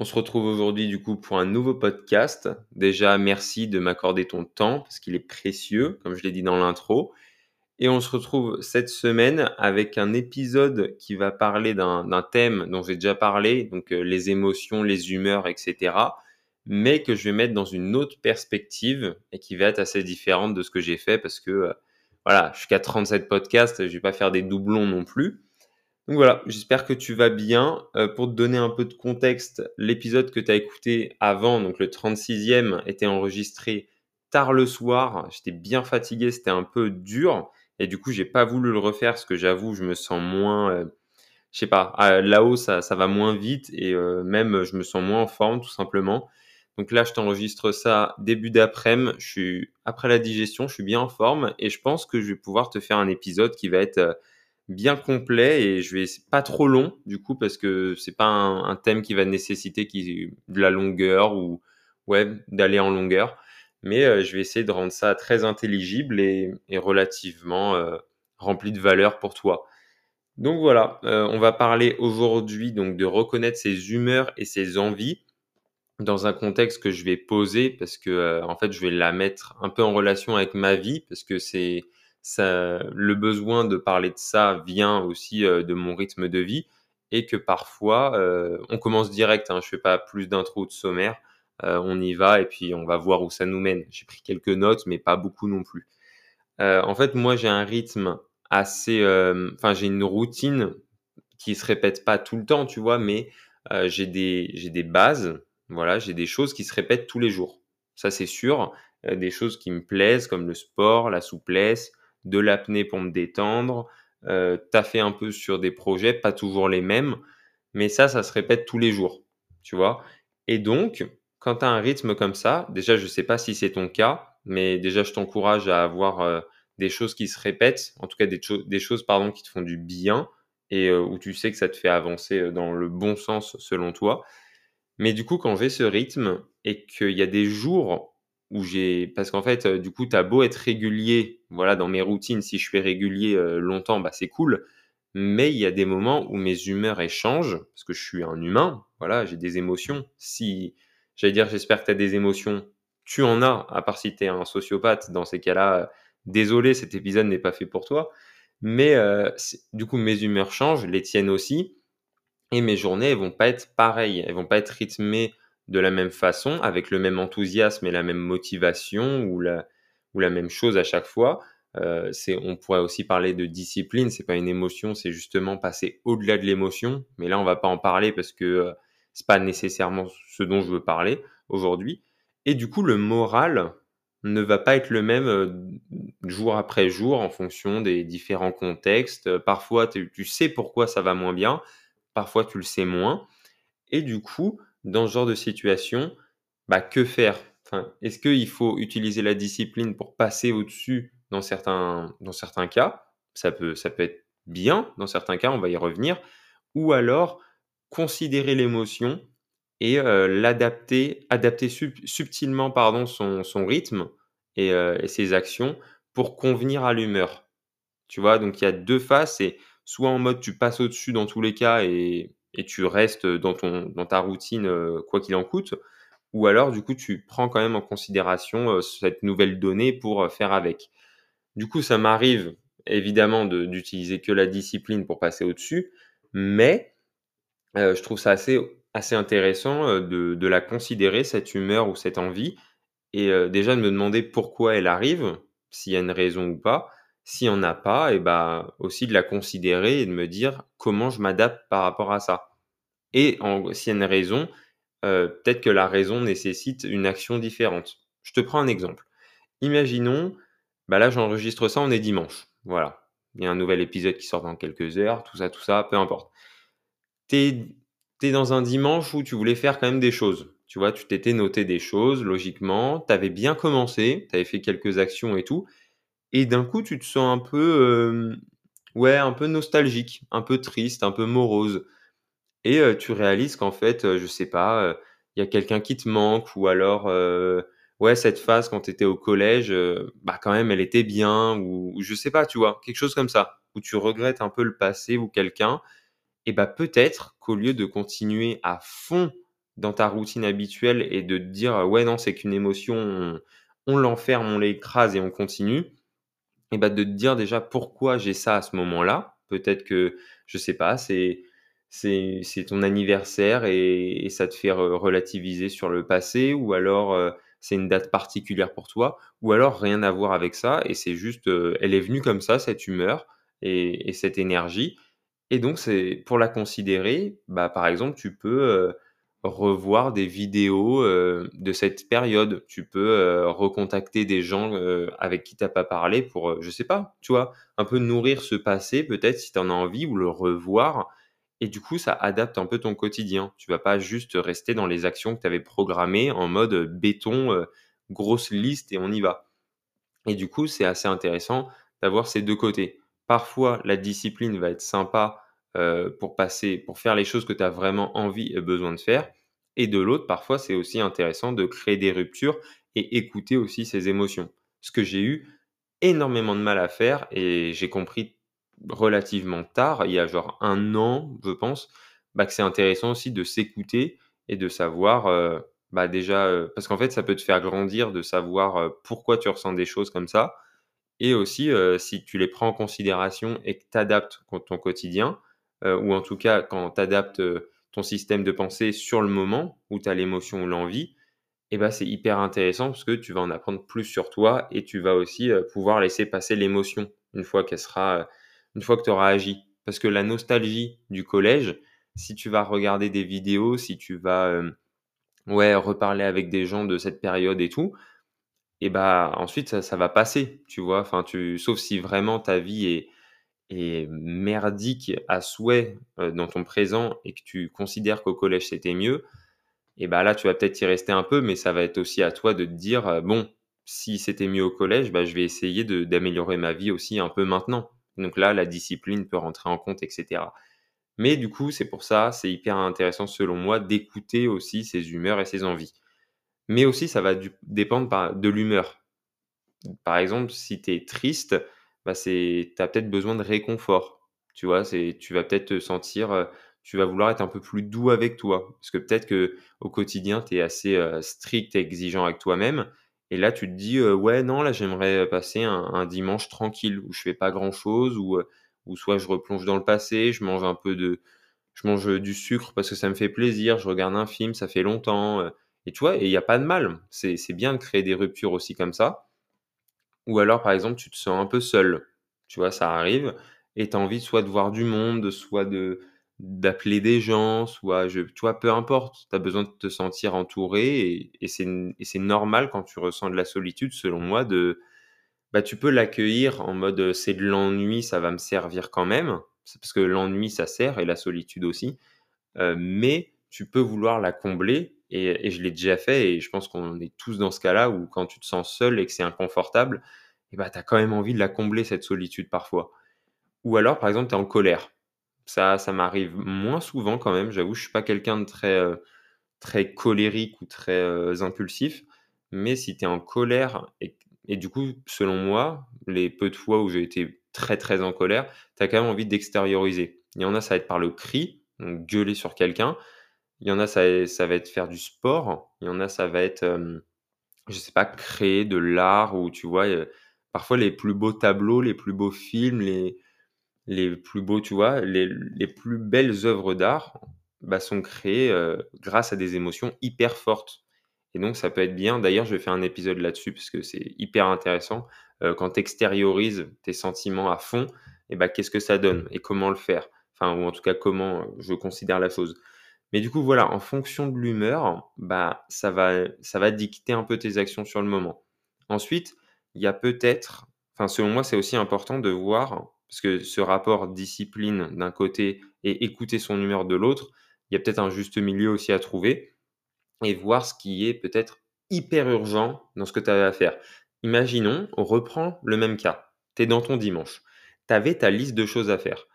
On se retrouve aujourd'hui du coup pour un nouveau podcast. Déjà, merci de m'accorder ton temps parce qu'il est précieux, comme je l'ai dit dans l'intro. Et on se retrouve cette semaine avec un épisode qui va parler d'un thème dont j'ai déjà parlé, donc euh, les émotions, les humeurs, etc. Mais que je vais mettre dans une autre perspective et qui va être assez différente de ce que j'ai fait parce que euh, voilà, je suis qu'à 37 podcasts, je vais pas faire des doublons non plus. Donc voilà, j'espère que tu vas bien. Euh, pour te donner un peu de contexte, l'épisode que tu as écouté avant, donc le 36e, était enregistré tard le soir. J'étais bien fatigué, c'était un peu dur. Et du coup, j'ai pas voulu le refaire parce que j'avoue, je me sens moins, euh, je sais pas, là-haut, ça, ça va moins vite et euh, même je me sens moins en forme tout simplement. Donc là, je t'enregistre ça début d'après-midi. Je suis après la digestion, je suis bien en forme et je pense que je vais pouvoir te faire un épisode qui va être bien complet et je vais pas trop long du coup parce que c'est pas un, thème qui va nécessiter qui, de la longueur ou ouais d'aller en longueur mais euh, je vais essayer de rendre ça très intelligible et, relativement euh, rempli de valeur pour toi. Donc voilà, euh, on va parler aujourd'hui donc de reconnaître ses humeurs et ses envies dans un contexte que je vais poser parce que en fait je vais la mettre un peu en relation avec ma vie parce que c'est le besoin de parler de ça vient aussi euh, de mon rythme de vie et que parfois, euh, on commence direct, hein, je fais pas plus d'intro de sommaire, euh, on y va et puis on va voir où ça nous mène. J'ai pris quelques notes, mais pas beaucoup non plus. en fait, moi, j'ai un rythme assez, enfin, j'ai une routine qui se répète pas tout le temps, tu vois, mais j'ai des, des bases, voilà, j'ai des choses qui se répètent tous les jours. Ça, c'est sûr. des choses qui me plaisent, comme le sport, la souplesse, de l'apnée pour me détendre, euh, taffer un peu sur des projets, pas toujours les mêmes, mais ça, ça se répète tous les jours, tu vois. Et donc, quand tu as un rythme comme ça, déjà, je ne sais pas si c'est ton cas, mais déjà, je t'encourage à avoir euh, des choses qui se répètent, en tout cas des, des choses pardon, qui te font du bien et euh, où tu sais que ça te fait avancer euh, dans le bon sens selon toi. Mais du coup, quand j'ai ce rythme et qu'il y a des jours où j'ai parce qu'en fait du coup tu as beau être régulier voilà dans mes routines si je fais régulier longtemps bah c'est cool. Mais il y a des moments où mes humeurs échangent parce que je suis un humain voilà j'ai des émotions. Si j'allais dire j'espère que tu as des émotions tu en as à part si tu es un sociopathe. Dans ces cas-là désolé cet épisode n'est pas fait pour toi. Mais du coup mes humeurs changent les tiennes aussi. Et mes journées elles vont pas être pareilles. Elles vont pas être rythmées de la même façon, avec le même enthousiasme et la même motivation ou la, ou la même chose à chaque fois. Euh, on pourrait aussi parler de discipline. C'est pas une émotion, c'est justement passer au-delà de l'émotion. Mais là, on va pas en parler parce que euh, c'est pas nécessairement ce dont je veux parler aujourd'hui. Et du coup, le moral ne va pas être le même euh, jour après jour en fonction des différents contextes. Parfois, tu sais pourquoi ça va moins bien. Parfois, tu le sais moins. Et du coup, dans ce genre de situation, bah, que faire? Est-ce qu'il faut utiliser la discipline pour passer au-dessus dans certains, dans certains cas? Ça peut, ça peut être bien dans certains cas, on va y revenir. Ou alors considérer l'émotion et euh, l'adapter, adapter subtilement pardon, son, son rythme et, euh, et, ses actions pour convenir à l'humeur. Tu vois, donc il y a deux phases, c'est soit en mode tu passes au-dessus dans tous les cas et, et tu restes dans, ton, dans ta routine euh, quoi qu'il en coûte, ou alors du coup tu prends quand même en considération euh, cette nouvelle donnée pour euh, faire avec. Du coup, ça m'arrive évidemment d'utiliser que la discipline pour passer au-dessus, mais je trouve ça assez, assez intéressant de, de, la considérer, cette humeur ou cette envie, et déjà de me demander pourquoi elle arrive, s'il y a une raison ou pas, s'il n'y en a pas, et bah aussi de la considérer et de me dire comment je m'adapte par rapport à ça. Et s'il y a une raison, euh, peut-être que la raison nécessite une action différente. Je te prends un exemple. Imaginons, bah là j'enregistre ça, on est dimanche. Voilà. Il y a un nouvel épisode qui sort dans quelques heures, tout ça, tout ça, peu importe. Tu es, dans un dimanche où tu voulais faire quand même des choses. Tu vois, tu t'étais noté des choses logiquement, tu avais bien commencé, tu avais fait quelques actions et tout, et d'un coup, tu te sens un peu, hem, ouais, un peu nostalgique, un peu triste, un peu morose et tu réalises qu'en fait, je sais pas, il y a quelqu'un qui te manque ou alors, ouais, cette phase quand tu étais au collège, bah, quand même, elle était bien ou ou je sais pas, tu vois? Quelque chose comme ça, où tu regrettes un peu le passé ou quelqu'un et bah, peut-être qu'au lieu de continuer à fond dans ta routine habituelle et de te dire: «Ouais, non, c'est qu'une émotion, on on l'enferme, on l'écrase et on continue», et bah, de te dire déjà pourquoi j'ai ça à ce moment-là. Peut-être que, je sais pas, c'est c'est ton anniversaire et ça te fait re relativiser sur le passé ou alors, heu, c'est une date particulière pour toi ou alors rien à voir avec ça et c'est juste, heu, elle est venue comme ça, cette humeur et et cette énergie et donc c'est pour la considérer, bah, par exemple, tu peux, heu, revoir des vidéos, de cette période. Tu peux, recontacter des gens, avec qui tu as pas parlé pour, je sais pas, tu vois? Un peu nourrir ce passé peut-être si tu en as envie ou le revoir et du coup ça adapte un peu ton quotidien. Tu vas pas juste rester dans les actions que tu avais programmées en mode, béton, grosse liste et on y va. Et du coup, c'est assez intéressant d'avoir ces 2 côtés. Parfois, la discipline va être sympa, pour passer pour faire les choses que tu as vraiment envie et besoin de faire et de l'autre, parfois, c'est aussi intéressant de créer des ruptures et écouter aussi ses émotions. Ce que j'ai eu énormément de mal à faire et j'ai compris relativement tard, il y a genre un an, je pense, bah, que c'est intéressant aussi de s'écouter et de savoir, heu, bah, déjà, heu parce qu'en fait, ça peut te faire grandir de savoir, heu, pourquoi tu ressens des choses comme ça et aussi, si tu les prends en considération et que tu adaptes ton quotidien, ou en tout cas quand tu adaptes, ton système de pensée sur le moment où tu as l'émotion ou l'envie et bah, c'est hyper intéressant parce que tu vas en apprendre plus sur toi et tu vas aussi, pouvoir laisser passer l'émotion une fois qu'elle sera, une fois que tu auras agi. Parce que la nostalgie du collège, si tu vas regarder des vidéos, si tu vas, hem, ouais, reparler avec des gens de cette période et tout et bah, ensuite ça ça va passer, tu vois? Enfin tu sauf si vraiment ta vie est merdique à souhait, heu, dans ton présent et que tu considères qu'au collège c'était mieux, et bah, là, tu vas peut-être y rester un peu, mais ça va être aussi à toi de te dire, heu: «Bon, si c'était mieux au collège, bah, je vais essayer d'améliorer ma vie aussi un peu maintenant». Donc là, la discipline peut rentrer en compte et cetera. Mais du coup, c'est pour ça, c'est hyper intéressant selon moi d'écouter aussi ses humeurs et ses envies. Mais aussi, ça va dépendre de l'humeur. Par exemple, si tu es triste, bah, tu as peut-être besoin de réconfort. Tu vois? Tu vas peut-être te sentir, heu, tu vas vouloir être un peu plus doux avec toi. Parce que peut-être que au quotidien, tu es assez, heu, strict et exigeant avec toi-même et là, tu te dis, heu: «Ouais, non, là, j'aimerais, passer un dimanche tranquille où je fais pas grand-chose, où, heu, où soit je replonge dans le passé, je mange un peu de je mange, du sucre parce que ça me fait plaisir, je regarde un film, ça fait longtemps», et tu vois? Il y a pas de mal. C'est c'est bien de créer des ruptures aussi comme ça ou alors, par exemple, tu te sens un peu seul, tu vois? Ça arrive et tu as envie soit de voir du monde, soit de d'appeler des gens, soit je tu vois? Peu importe, tu as besoin de te sentir entouré et et c'est normal quand tu ressens de la solitude, selon moi, de bah, tu peux l'accueillir en mode, heu: «C'est de l'ennui, ça va me servir quand même». Parce que l'ennui, ça sert et la solitude aussi. Heu, mais tu peux vouloir la combler et et je l'ai déjà fait et je pense qu'on est tous dans ce cas-là où quand tu te sens seul et que c'est inconfortable et bah, tu as quand même envie de la combler cette solitude parfois. Ou alors, par exemple, tu es en colère. Ça ça m'arrive moins souvent quand même, j'avoue, je suis pas quelqu'un de très, heu, très colérique ou très, heu, impulsif. Mais si tu es en colère et et du coup, selon moi, les peu de fois où j'ai été très, très en colère, tu as quand même envie d'extérioriser. Il y en a, ça va être par le cri, gueuler sur quelqu'un. Il y en a, ça ça va être faire du sport. Il y en a, ça va être, hem, je sais pas, créer de l'art ou tu vois, heu, parfois les plus beaux tableaux, les plus beaux films, les les plus beaux, tu vois, les les plus belles œuvres d'art, bah, sont créées, heu, grâce à des émotions hyper fortes et donc ça peut être bien d'ailleurs, je vais faire un épisode là-dessus parce que c'est hyper intéressant, heu, quand tu extériorises tes sentiments à fond et bah, qu'est-ce que ça donne et comment le faire? Enfin ou en tout cas comment, je considère la chose. Mais du coup, voilà, en fonction de l'humeur, bah, ça va ça va dicter un peu tes actions sur le moment. Ensuite, il y a peut-être enfin, selon moi, c'est aussi important de voir parce que ce rapport discipline d'un côté et écouter son humeur de l'autre, il y a peut-être un juste milieu aussi à trouver. et voir ce qui est peut-être hyper urgent dans ce que tu avais à faire. Imaginons, on reprend le même cas. Tu es dans ton dimanche. Tu avais ta liste de choses à faire.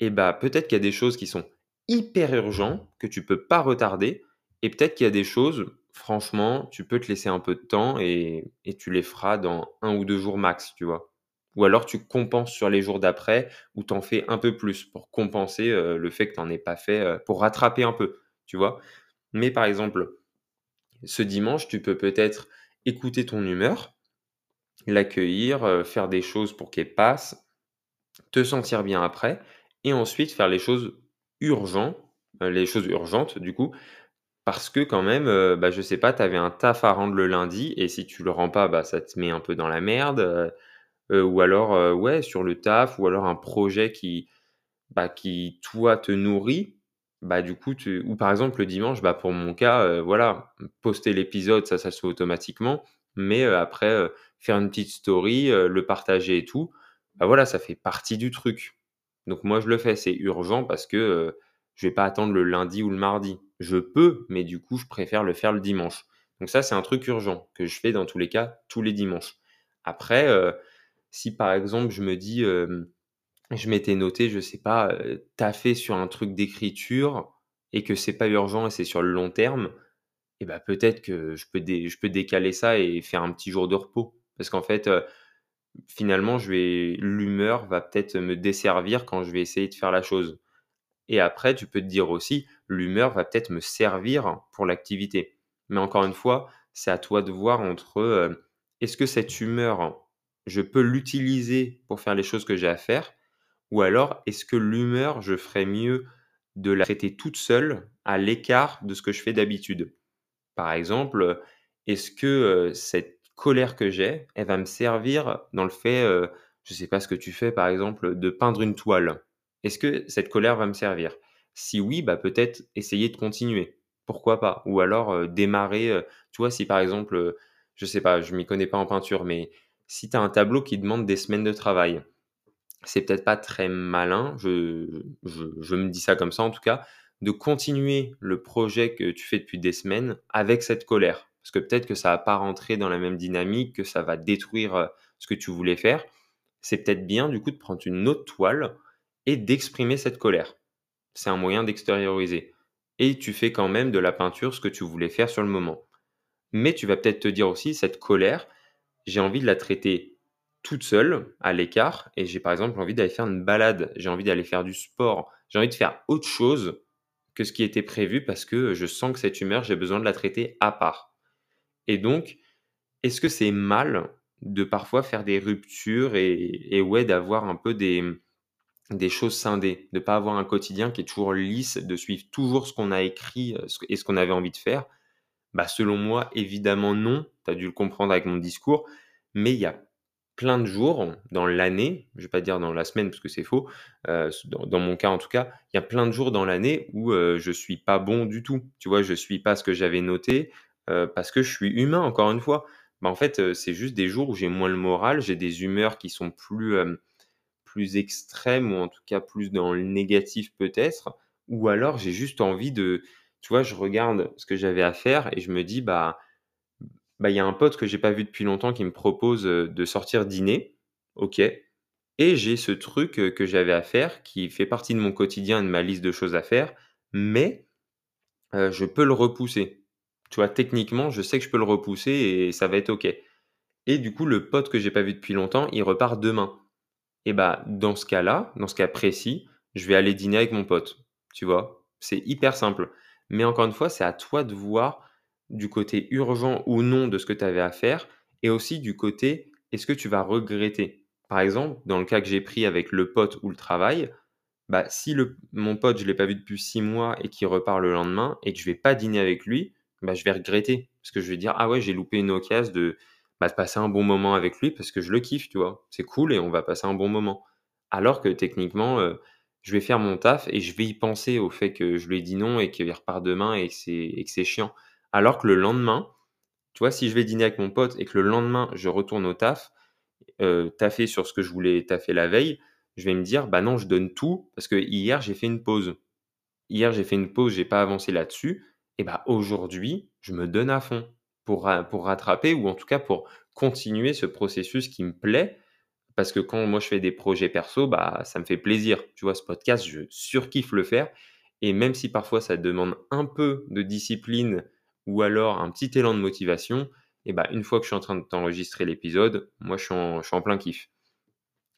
Et bah peut-être qu'il y a des choses qui sont hyper urgentes que tu peux pas retarder et peut-être qu'il y a des choses, franchement, tu peux te laisser un peu de temps et tu les feras dans un ou deux jours max, tu vois. Ou alors tu compenses sur les jours d'après ou tu en fais un peu plus pour compenser euh, le fait que tu n'en aies pas fait, euh, pour rattraper un peu, tu vois? Mais par exemple, ce dimanche, tu peux peut-être écouter ton humeur, l'accueillir, euh, faire des choses pour qu'elle passe, te sentir bien après, et ensuite faire les choses urgentes, les choses urgentes du coup, parce que quand même, euh, bah, je sais pas, tu avais un taf à rendre le lundi et si tu le rends pas, bah, ça te met un peu dans la merde, heu, ou alors, heu, ouais, sur le taf ou alors un projet qui, bah, qui toi te nourrit, bah, du coup ou par exemple le dimanche, bah, pour mon cas, heu, voilà, poster l'épisode, ça, ça se fait automatiquement, mais après, faire une petite story, le partager et tout, bah, voilà, ça fait partie du truc. Donc moi je le fais, c'est urgent parce que, je vais pas attendre le lundi ou le mardi. Je peux, mais du coup, je préfère le faire le dimanche. Donc ça, c'est un truc urgent que je fais dans tous les cas, tous les dimanches. Après, si par exemple, je me dis, je m'étais noté, je sais pas, heu, taffer sur un truc d'écriture et que c'est pas urgent et c'est sur le long terme et bah, peut-être que je peux je peux décaler ça et faire un petit jour de repos. Parce qu'en fait, finalement, je vais l'humeur va peut-être me desservir quand je vais essayer de faire la chose. Et après, tu peux te dire aussi, l'humeur va peut-être me servir pour l'activité. Mais encore une fois, c'est à toi de voir entre euh, est-ce que cette humeur, je peux l'utiliser pour faire les choses que j'ai à faire, ou alors est-ce que l'humeur, je ferais mieux de la traiter toute seule à l'écart de ce que je fais d'habitude? Par exemple, est-ce que euh, cette colère que j'ai, elle va me servir dans le fait, euh, je ne sais pas ce que tu fais par exemple, de peindre une toile est-ce que cette colère va me servir? Si oui, bah, peut-être essayer de continuer. Pourquoi pas? Ou alors, démarrer, heu, tu vois, si par exemple, je sais pas, je m'y connais pas en peinture, mais si tu as un tableau qui demande des semaines de travail, c'est peut-être pas très malin, je me dis ça comme ça en tout cas, de continuer le projet que tu fais depuis des semaines avec cette colère. Parce que peut-être que ça va pas rentrer dans la même dynamique, que ça va détruire, heu, ce que tu voulais faire. C'est peut-être bien du coup de prendre une autre toile et d'exprimer cette colère. C'est un moyen d'extérioriser. Et tu fais quand même de la peinture ce que tu voulais faire sur le moment. Mais tu vas peut-être te dire aussi, cette colère, j'ai envie de la traiter toute seule, à l'écart, et j'ai par exemple envie d'aller faire une balade, j'ai envie d'aller faire du sport, j'ai envie de faire autre chose que ce qui était prévu parce que je sens que cette humeur, j'ai besoin de la traiter à part. Et donc, est-ce que c'est mal de parfois faire des ruptures et, ouais, d'avoir un peu des, des choses scindées, de pas avoir un quotidien qui est toujours lisse, de suivre toujours ce qu'on a écrit euh, et ce qu'on avait envie de faire? Bah, Selon moi, évidemment non, tu as dû le comprendre avec mon discours, mais il y a plein de jours dans l'année, je vais pas dire dans la semaine parce que c'est faux, euh, dans, mon cas en tout cas, il y a plein de jours dans l'année où euh, je suis pas bon du tout. Tu vois, je suis pas ce que j'avais noté parce que je suis humain encore une fois. Bah, en fait, c'est juste des jours où j'ai moins le moral, j'ai des humeurs qui sont plus plus extrême ou en tout cas plus dans le négatif peut-être, ou alors j'ai juste envie de, tu vois, je regarde ce que j'avais à faire et je me dis, bah, bah, y a un pote que j'ai pas vu depuis longtemps qui me propose de sortir dîner, ok, et j'ai ce truc que j'avais à faire qui fait partie de mon quotidien et de ma liste de choses à faire, mais je peux le repousser. Tu vois, techniquement, je sais que je peux le repousser et ça va être ok. Et du coup, le pote que j'ai pas vu depuis longtemps, il repart demain. Et bah, dans ce cas-là, dans ce cas précis, je vais aller dîner avec mon pote, tu vois? C'est hyper simple. Mais encore une fois, c'est à toi de voir du côté urgent ou non de ce que tu avais à faire et aussi du côté est-ce que tu vas regretter? Par exemple, dans le cas que j'ai pris avec le pote ou le travail, bah, si le, mon pote, je l'ai pas vu depuis six mois et qu'il repart le lendemain et que je vais pas dîner avec lui, bah, je vais regretter. Parce que je vais dire, ah ouais, j'ai loupé une occasion de, bah, de passer un bon moment avec lui parce que je le kiffe, tu vois. C'est cool et on va passer un bon moment. Alors que techniquement, euh, je vais faire mon taf et je vais y penser au fait que je lui ai dit non et qu'il repart demain et que c'est chiant. Alors que le lendemain, tu vois, si je vais dîner avec mon pote et que le lendemain, je retourne au taf, euh, taffer sur ce que je voulais taffer la veille, je vais me dire, bah non, je donne tout parce que hier, j'ai fait une pause. Hier, j'ai fait une pause, j'ai pas avancé là-dessus. et bah, aujourd'hui, je me donne à fond pour pour rattraper ou en tout cas pour continuer ce processus qui me plaît. Parce que quand moi je fais des projets perso, bah, ça me fait plaisir. Tu vois, ce podcast, je surkiffe le faire et même si parfois ça demande un peu de discipline ou alors un petit élan de motivation et bah, une fois que je suis en train de t'enregistrer l'épisode, moi je suis en plein kiff.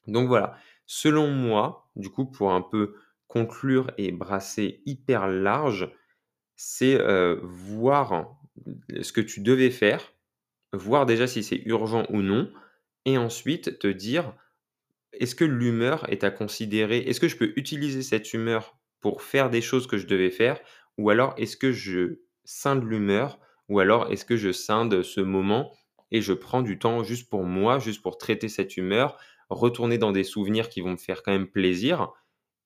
Donc voilà, selon moi, du coup, pour un peu conclure et brasser hyper large, c'est, heu, voir ce que tu devais faire, voir déjà si c'est urgent ou non et ensuite te dire: «Est-ce que l'humeur est à considérer? Est-ce que je peux utiliser cette humeur pour faire des choses que je devais faire? Ou alors est-ce que je scinde l'humeur? Ou alors est-ce que je scinde ce moment et je prends du temps juste pour moi, juste pour traiter cette humeur, retourner dans des souvenirs qui vont me faire quand même plaisir?»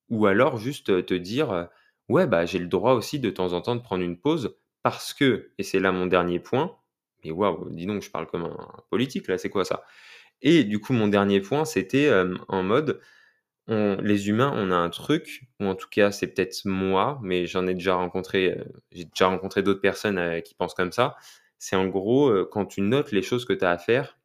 ou alors juste, te dire, «Ouais, bah, j'ai le droit aussi de temps en temps de prendre une pause parce que» et c'est là mon dernier point, mais waouh, dis donc, je parle comme un politique là, c'est quoi ça? Et du coup, mon dernier point, c'était, hem, en mode, on les humains, on a un truc, ou en tout cas, c'est peut-être moi, mais j'en ai déjà rencontré, heu, j'ai déjà rencontré d'autres personnes, heu, qui pensent comme ça. C'est en gros, heu, quand tu notes les choses que tu as à faire,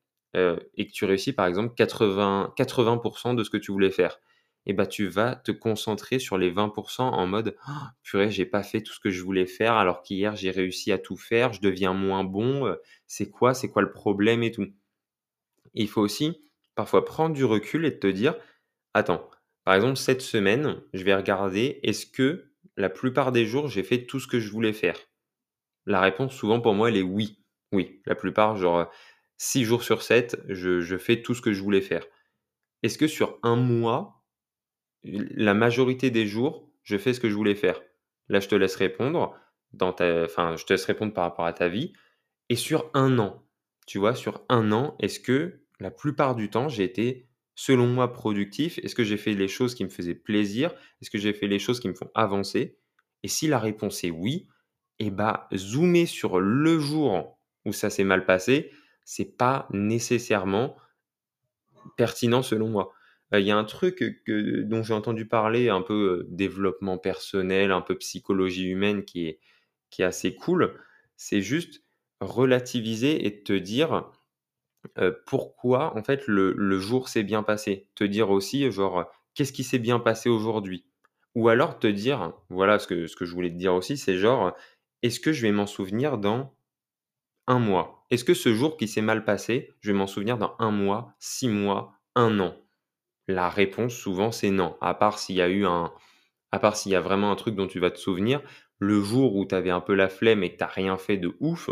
et que tu réussis par exemple 80 80 de ce que tu voulais faire et bah, tu vas te concentrer sur les 20% en mode: «Oh, «Purée, j'ai pas fait tout ce que je voulais faire alors qu'hier j'ai réussi à tout faire, je deviens moins bon, c'est quoi c'est quoi le problème et tout?» il faut aussi parfois prendre du recul et te dire: «Attends, par exemple cette semaine, je vais regarder, est-ce que la plupart des jours j'ai fait tout ce que je voulais faire?» la réponse souvent pour moi elle est «oui». Oui, la plupart genre, 6 jours sur 7, je fais tout ce que je voulais faire. Est-ce que sur un mois, la majorité des jours, je fais ce que je voulais faire? Là, je te laisse répondre dans ta enfin, je te laisse répondre par rapport à ta vie et sur un an, tu vois? Sur un an, est-ce que la plupart du temps, j'ai été, selon moi, productif? Est-ce que j'ai fait les choses qui me faisaient plaisir? Est-ce que j'ai fait les choses qui me font avancer? Et si la réponse est oui, et bah, zoomer sur le jour où ça s'est mal passé, c'est pas nécessairement pertinent selon moi. Heu, il y a un truc, que dont j'ai entendu parler, un peu, heu, développement personnel, un peu psychologie humaine qui est qui est assez cool. C'est juste relativiser et te dire, heu, pourquoi en fait le le jour s'est bien passé? Te dire aussi genre, qu'est-ce qui s'est bien passé aujourd'hui? Ou alors te dire, voilà ce que ce que je voulais te dire aussi, c'est genre, est-ce que je vais m'en souvenir dans un mois? Est-ce que ce jour qui s'est mal passé, je vais m'en souvenir dans un mois, 6 mois, un an? La réponse souvent c'est non, à part s'il y a eu un à part s'il y a vraiment un truc dont tu vas te souvenir. Le jour où tu avais un peu la flemme et que tu rien fait de ouf,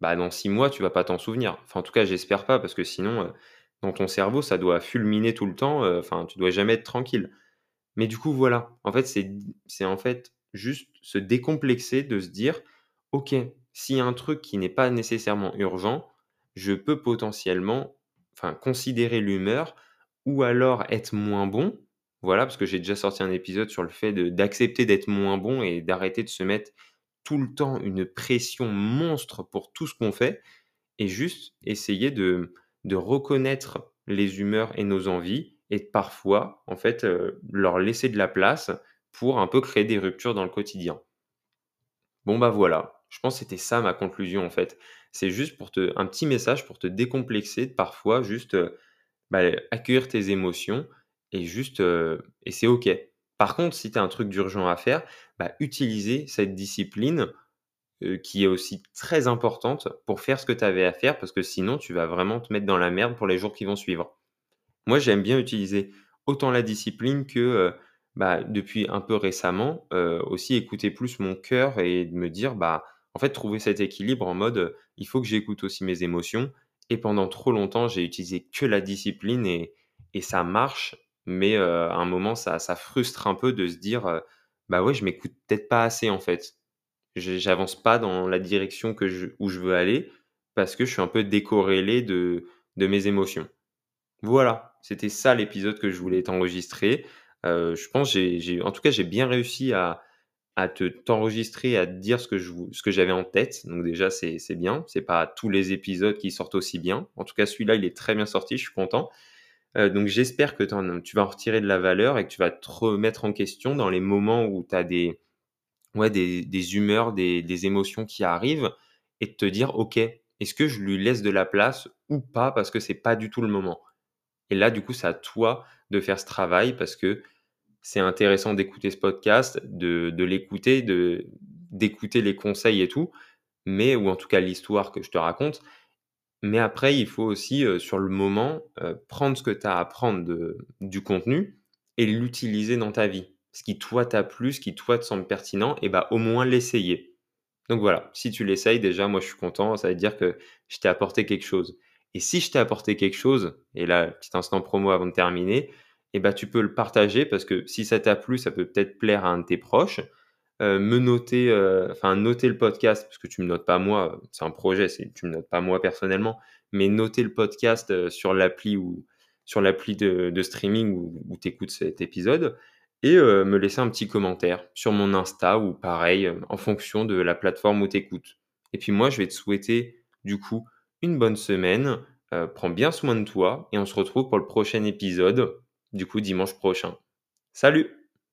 bah, dans 6 mois, tu vas pas t'en souvenir. Enfin, en tout cas, j'espère pas parce que sinon, heu, dans ton cerveau, ça doit fulminer tout le temps, heu, enfin, tu dois jamais être tranquille. Mais du coup, voilà, en fait, c'est en fait juste se décomplexer de se dire: «OK, s'il y a un truc qui n'est pas nécessairement urgent, je peux potentiellement, enfin, considérer l'humeur ou alors être moins bon». Voilà, parce que j'ai déjà sorti un épisode sur le fait d'accepter d'être moins bon et d'arrêter de se mettre tout le temps une pression monstre pour tout ce qu'on fait et juste essayer de reconnaître les humeurs et nos envies et parfois, en fait, heu, leur laisser de la place pour un peu créer des ruptures dans le quotidien. Bon, bah, voilà, je pense que c'était ça ma conclusion, en fait. C'est juste pour te un petit message pour te décomplexer parfois juste, heu, bah, accueillir tes émotions et juste, heu et c'est OK. Par contre, si tu as un truc d'urgent à faire, bah, utiliser cette discipline, qui est aussi très importante pour faire ce que tu avais à faire parce que sinon tu vas vraiment te mettre dans la merde pour les jours qui vont suivre. Moi, j'aime bien utiliser autant la discipline que, bah, depuis un peu récemment, aussi écouter plus mon cœur et de me dire, bah, en fait, trouver cet équilibre en mode, il faut que j'écoute aussi mes émotions et pendant trop longtemps, j'ai utilisé que la discipline et et ça marche, mais à un moment, ça ça frustre un peu de se dire, «Bah, ouais, je m'écoute peut-être pas assez, en fait. J'avance pas dans la direction que je où je veux aller parce que je suis un peu décorrélé de de mes émotions». Voilà, c'était ça l'épisode que je voulais t'enregistrer. Heu, je pense en tout cas, j'ai bien réussi à à te t'enregistrer, à te dire ce que j'avais en tête. Donc déjà, c'est c'est bien. C'est pas tous les épisodes qui sortent aussi bien. En tout cas, celui-là, il est très bien sorti, je suis content. Heu, donc j'espère que tu vas en retirer de la valeur et que tu vas te remettre en question dans les moments où tu as des ouais, des, des humeurs, des, des émotions qui arrivent et te dire, OK, est-ce que je lui laisse de la place ou pas parce que c'est pas du tout le moment? Et là, du coup, c'est à toi de faire ce travail parce que c'est intéressant d'écouter ce podcast, de, de l'écouter, d'écouter les conseils et tout, mais, ou en tout cas l'histoire que je te raconte. Mais après, il faut aussi, euh, sur le moment, prendre ce que tu as à apprendre de, du contenu et l'utiliser dans ta vie. Ce qui, toi, t'a plu, ce qui, toi, te semble pertinent, et bah, au moins l'essayer. Donc voilà, si tu l'essayes, déjà, moi, je suis content. Ça veut dire que je t'ai apporté quelque chose. Et si je t'ai apporté quelque chose, et là, petit instant promo avant de terminer, et bah, tu peux le partager parce que si ça t'a plu, ça peut peut-être plaire à un de tes proches. Euh, me noter, euh, enfin noter le podcast, parce que tu me notes pas moi, c'est un projet, tu me notes pas moi personnellement, mais noter le podcast euh, sur l'appli ou sur l'appli de, streaming où, tu écoutes cet épisode et me laisser un petit commentaire sur mon Insta ou pareil en fonction de la plateforme où tu écoutes. Et puis moi, je vais te souhaiter du coup une bonne semaine. prends bien soin de toi et on se retrouve pour le prochain épisode, du coup dimanche prochain. Salut